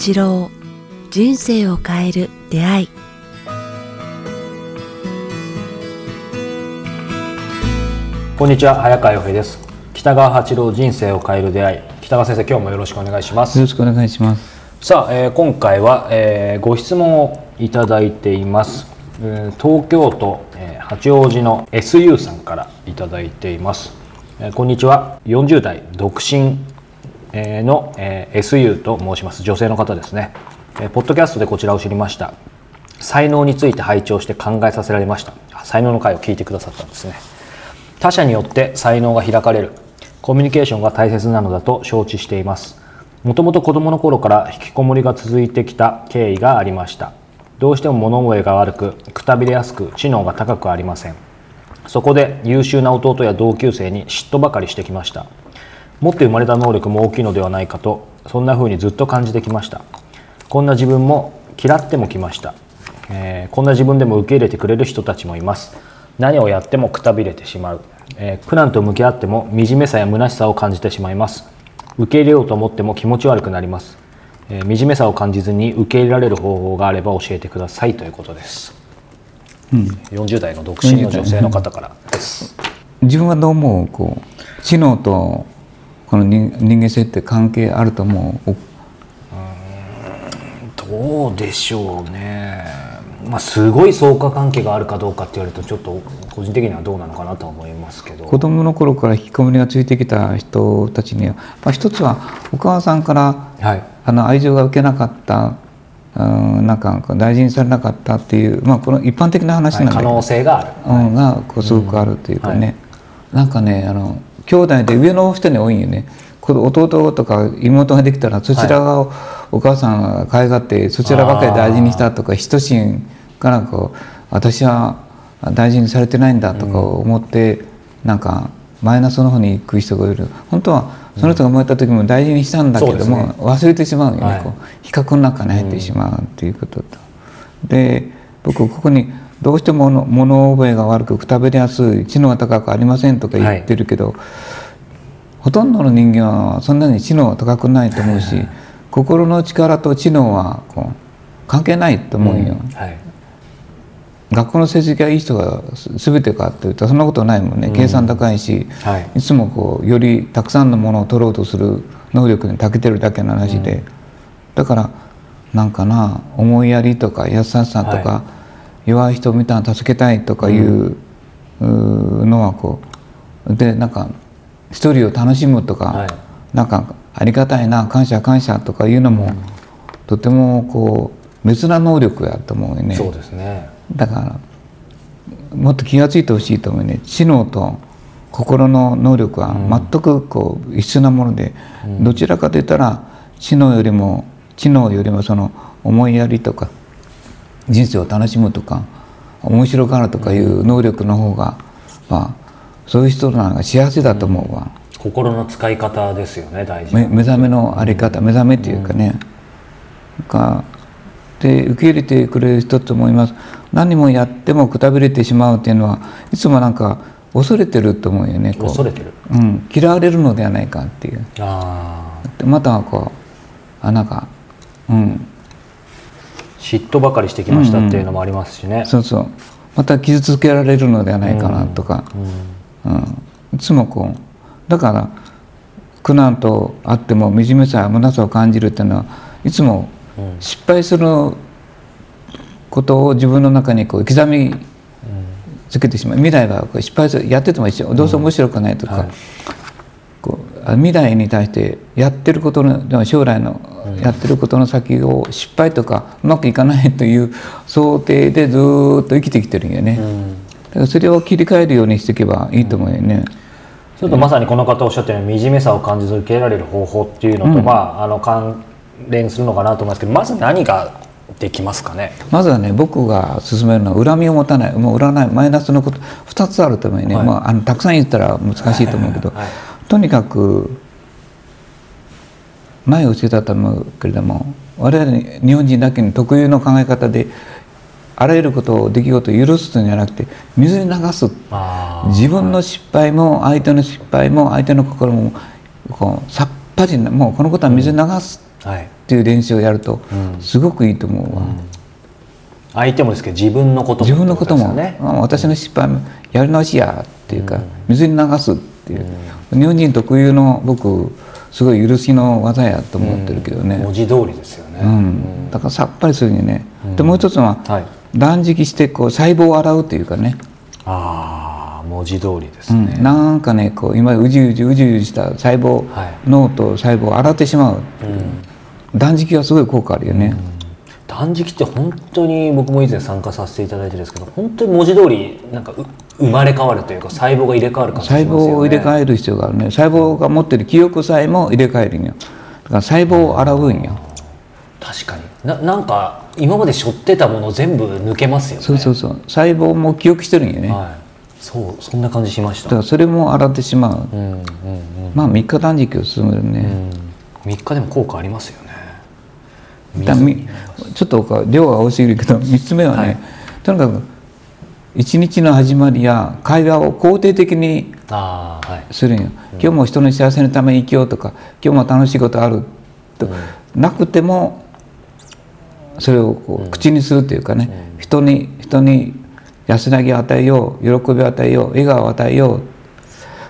八郎人生を変える出会い。こんにちは早川洋平です。北川八郎人生を変える出会い。北川先生今日もよろしくお願いします。よろしくお願いします。さあ、えー今回は、えーご質問をいただいています、えー東京都、えー八王子の SU さんからいただいています、えーこんにちは。40代独身、えーの、SU と申します。女性の方ですね、ポッドキャストでこちらを知りました。才能について拝聴して考えさせられました。才能の回を聞いてくださったんですね。他者によって才能が開かれる。コミュニケーションが大切なのだと承知しています。もともと子供の頃から引きこもりが続いてきた経緯がありました。どうしても物覚えが悪くくたびれやすく知能が高くありません。そこで優秀な弟や同級生に嫉妬ばかりしてきました。持って生まれた能力も大きいのではないかとそんな風にずっと感じてきました。こんな自分も嫌ってもきました、えーこんな自分でも受け入れてくれる人たちもいます。何をやってもくたびれてしまう、えー苦難と向き合っても惨めさや虚しさを感じてしまいます。受け入れようと思っても気持ち悪くなります、えー惨めさを感じずに受け入れられる方法があれば教えてくださいということです、40代の独身の女性の方からです、自分はどう思う？こう知能とこの人人間性って関係あると思う？おどうでしょうね、まあ、すごい相関関係があるかどうかって言われるとちょっと個人的にはどうなのかなとは思いますけど。子供の頃から引きこもりがついてきた人たちには、まあ、一つはお母さんからはい。あの愛情が受けなかったうんなんか大事にされなかったっていう、まあ、この一般的な話なんだけど、可能性がある、うん、がこうすごくあるというかね、なんかねあの兄弟で上の人に多いよね。この弟とか妹ができたらそちらがお母さんが可愛がってそちらばかり大事にしたとか一心からこう私は大事にされてないんだとか思って、なんかマイナスの方に行く人がいる。本当はその人が生まれた時も大事にしたんだけども、忘れてしまうよね、はい。こう比較の中に入ってしまうっていうことと。で僕ここにどうしても物物覚えが悪くくたびれやすい知能が高くありませんとか言ってるけど、ほとんどの人間はそんなに知能は高くないと思うし心の力と知能はこう関係ないと思うよ、はい。学校の成績がいい人がす全てかというとそんなことないもんね。計算高いし、はい。いつもこうよりたくさんのものを取ろうとする能力に長けてるだけの話で、だからなんかな思いやりとか優しさとか、は弱い人を見たら助けたいとかいう,、のはこうでなんか一人を楽しむとか、はい。なんかありがたいな感謝感謝とかいうのも、とてもこう別な能力やと思うよね。そうですね。だからもっと気が付いてほしいと思うね。知能と心の能力は全くこう一緒なもので、どちらかといったら知能よりも知能よりもその思いやりとか人生を楽しむとか面白がるとかいう能力の方が、まあそういう人なんか幸せだと思うわ。心の使い方ですよね大事な。目目覚めのあり方目覚めっていうかね、がで受け入れてくれる人と思います。何もやってもくたびれてしまうっていうのはいつもなんか恐れてると思うよね恐れてる。うん、嫌われるのではないかっていう。ああでまたはこうあなんかうん嫉妬ばかりしてきましたっていうのもありますしね、そうそう。また傷つけられるのではないかなとか、うん。いつもこう。だから苦難とあっても惨めさ虚しさを感じるっていうのはいつもうん失敗することを自分の中にこう刻みつけてしまう。未来はこう失敗する。やってても一緒どうせ面白くないとか、はい。こうあ未来に対してやってることの将来のやってることの先を失敗とかうまくいかないという想定でずーっと生きてきてるんよね、うん。だからそれを切り替えるようにしていけばいいと思うよね、ちょっとまさにこの方おっしゃったように惨めさを感じず受けられる方法っていうのと、まああの関連するのかなと思いますけどまず何ができますかね？まずはね僕が勧めるのは恨みを持たない。もう占いマイナスのこと2つあると思うよね、はい。まあ、あのたくさん言ったら難しいと思うけど、はい。とにかく前教えたと思うけれども我々日本人だけに特有の考え方であらゆることを出来事を許すのではなくて水に流す。自分の失敗も相手の失敗も相手の心もこうさっぱりなもうこのことは水に流すはい。っていう練習をやるとすごくいいと思う。わ、相手もですけど自分のことも自分のことも、私の失敗もやり直しやっていうか、水に流すっていう、日本人特有の僕すごい許しの技やと思ってるけどね、文字通りですよね、うん。だからさっぱりするにね、でもう一つは、はい。断食してこう細胞を洗うというかね、ああ文字通りですうん。ね、なんかねこう今うじうじうじうじした細胞、はい。脳と細胞を洗ってしまう、断食はすごい効果あるよね、断食って本当に僕も以前参加させていただいてですけど本当に文字通りなんかう生まれ変わるというか細胞が入れ替わる感じします細胞を入れ替える必要があるね。細胞が持ってる記憶さえも入れ替えるんよ。だから細胞を洗うんよ、確かに。ななんか今まで背負ってたもの全部抜けますよね。そうそうそう。細胞も記憶してるんよね、だはい。そうそんな感じしました。からそれも洗ってしまう、うんうんうん。まあ3日断食を進めるね、3日でも効果ありますよね。だみちょっと量が多すぎるけど3つ目はね、はい。とにかく一日の始まりや会話を肯定的にああはい。するんよ、今日も人の幸せのために生きようとか今日も楽しいことあると、なくてもそれをこう口にするというかね、人に人に安らぎを与えよう喜びを与えよう笑顔を与えよう。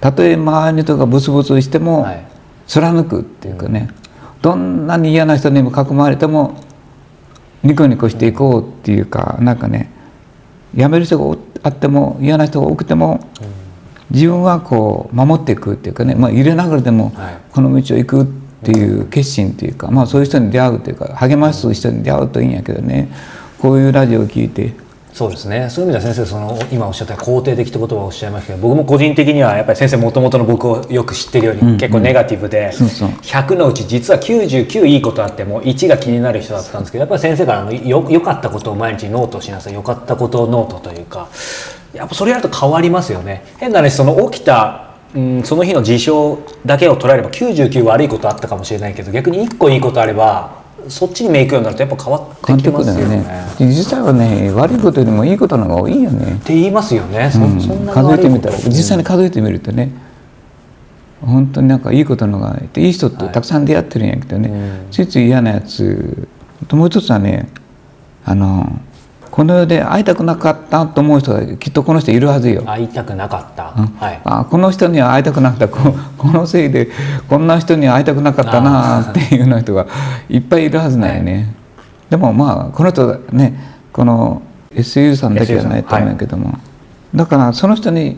たとえ周りの人がブツブツしてもはい。貫くっていうかね、どんなに嫌な人にも囲まれてもニコニコしていこうっていうかなんかね辞める人があっても嫌な人が多くても、自分はこう守っていくっていうかね、まあ、入れながらでもはい。この道を行くっていう決心っていうか、まあ、そういう人に出会うっていうか励ます人に出会うといいんやけどね。こういうラジオを聞いてそうですね。そういう意味では先生その今おっしゃった肯定的って言葉をおっしゃいましたけど僕も個人的にはやっぱり先生もともとの僕をよく知ってるように、結構ネガティブで、そうそう。100のうち実は99いいことあっても1が気になる人だったんですけどやっぱり先生からあのよ良かったことを毎日ノートしなさい良かったことをノートというかやっぱそれやると変わりますよね。変な話その起きたうんその日の事象だけを捉えれば99悪いことあったかもしれないけど逆に1個いいことあればそっちに目いくようになるとやっぱ変わってきますよね。ね。実際はね悪いことよりもいいことの方が多いよねって言いますよね。そ,、うん。そんな数えてみたら実際に数えてみるとね本当になんかいいことのがいていい人ってたくさん出会ってるんやけどね、うん。ついつい嫌なやつともう一つはねあのこの世で会いたくなかったと思う人がきっとこの人いるはずよ。会いたくなかった。うん。はい。あこの人には会いたくなかった。こ このせいでこんな人には会いたくなかったなっていうような人がいっぱいいるはずなんよね、でもまあこの人ねこの SU さんだけじゃないと思うんやけども、だからその人に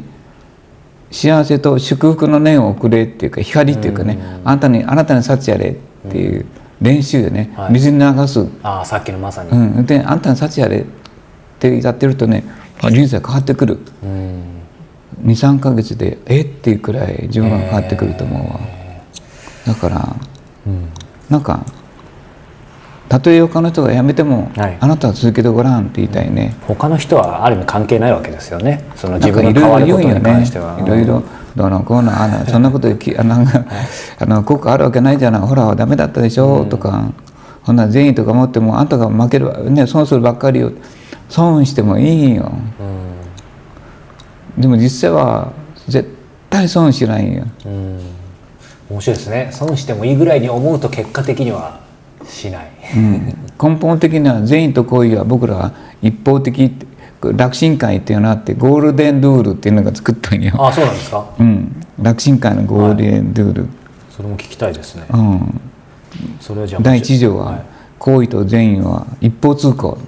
幸せと祝福の念を送れっていうか光っていうかね、あなたにあなたに幸やれっていう練習でね、はい。水に流す、ああさっきのまさに。うん、であんたに幸やれってやってるとね人生変わってくる。うん。23ヶ月でえっていうくらい自分が変わってくると思うわ、だからうん。なんかたとえ他の人が辞めても、はい。あなたは続けてごらんって言いたいね、他の人はある意味関係ないわけですよね。その自分が変わることに関しては。いろいろどうのこうのあのそんなことできあなんかあの効果あるわけないじゃない。ほらダメだったでしょ、とかほんなら善意とか持ってもあんたが負けるわ。ね損するばっかりよ損してもいいよ。うん。でも実際は絶対損しないよ。うん。面白いですね。損してもいいぐらいに思うと結果的にはしない。根本的には善意と行為は僕らは一方的楽神会っていうのがあってゴールデンルールっていうのが作ったんよ、ああそうなんですか？うん、楽神会のゴールデンルール、それも聞きたいですね。うん、それはじゃあ第一条は、はい。行為と善意は一方通行。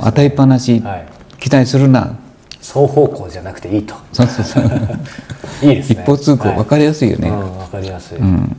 与えっぱなし、はい期待するな。双方向じゃなくていいと。そうそうそう。いいですね。一方通行はい分かりやすいよね、うん、わかりやすい。うん。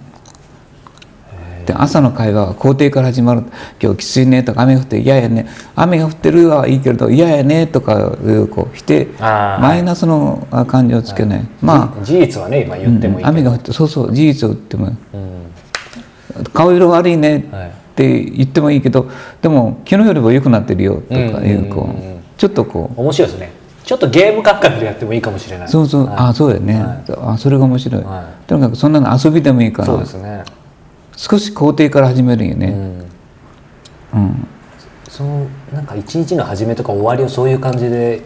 で朝の会話は肯定から始まる「今日きついね」とか「雨降って嫌やね」「雨が降ってるはいいけれど嫌やね」とかいうこう否定。マイナスのあ感情をつけない、まあ。じ事実はね今言ってもいいけど。雨が降ってそうそう事実を言っても。うん。顔色悪いね。はいって言ってもいいけどでも昨日よりも良くなってるよとかいうこうちょっとこう。面白いですね。ちょっとゲーム感覚でやってもいいかもしれない。そうそう、はい。あそうだよね、はい。あそれが面白い、はとにかくそんなの遊びでもいいかそうらですね。少し肯定から始めるんよね、うん。うん。そのなんか一日の始めとか終わりをそういう感じで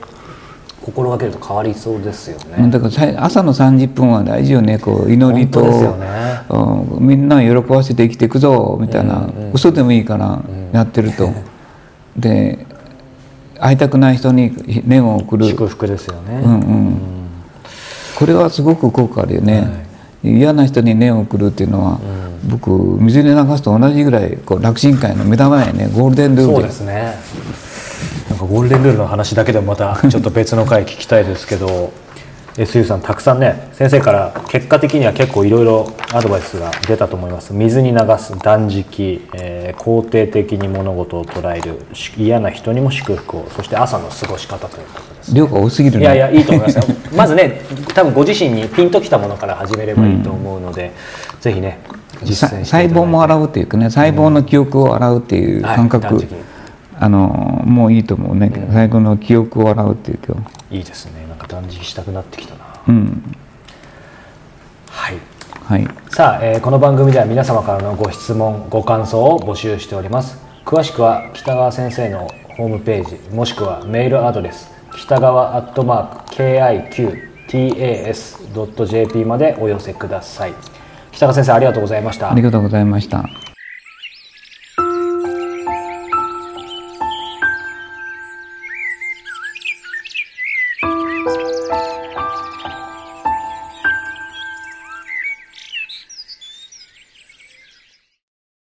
心がけると変わりそうですよね。うんだから朝の30分は大事よねこう祈りと、ね。うんみんなを喜ばせて生きていくぞみたいな、うんうん嘘でもいいからやってると、で会いたくない人に念を送る、祝福ですよね。うんうん、これはすごく効果あるよね、嫌な人に念を送るっていうのは、僕水に流すと同じぐらいこう楽神会の目玉やね。ゴールデンルールそうですね。ゴールデンルールの話だけでもまたちょっと別の回聞きたいですけど SU さんたくさんね先生から結果的には結構いろいろアドバイスが出たと思います。水に流す断食、えー肯定的に物事を捉えるし嫌な人にも祝福をそして朝の過ごし方ということです。量が多すぎるね。いやいやいいと思いますよ。まずね多分ご自身にピンときたものから始めればいいと思うので、ぜひね実践細胞も洗うっていうかね細胞の記憶を洗うっていう感覚、はいあのもういいと思うね、最後の記憶を洗うっていうかいいですね。なんか断食したくなってきたな。うん。はい。はい。さあ、えーこの番組では皆様からのご質問ご感想を募集しております。詳しくは北川先生のホームページもしくはメールアドレス北川アットマーク KIQTAS.jp までお寄せください。北川先生ありがとうございました。ありがとうございました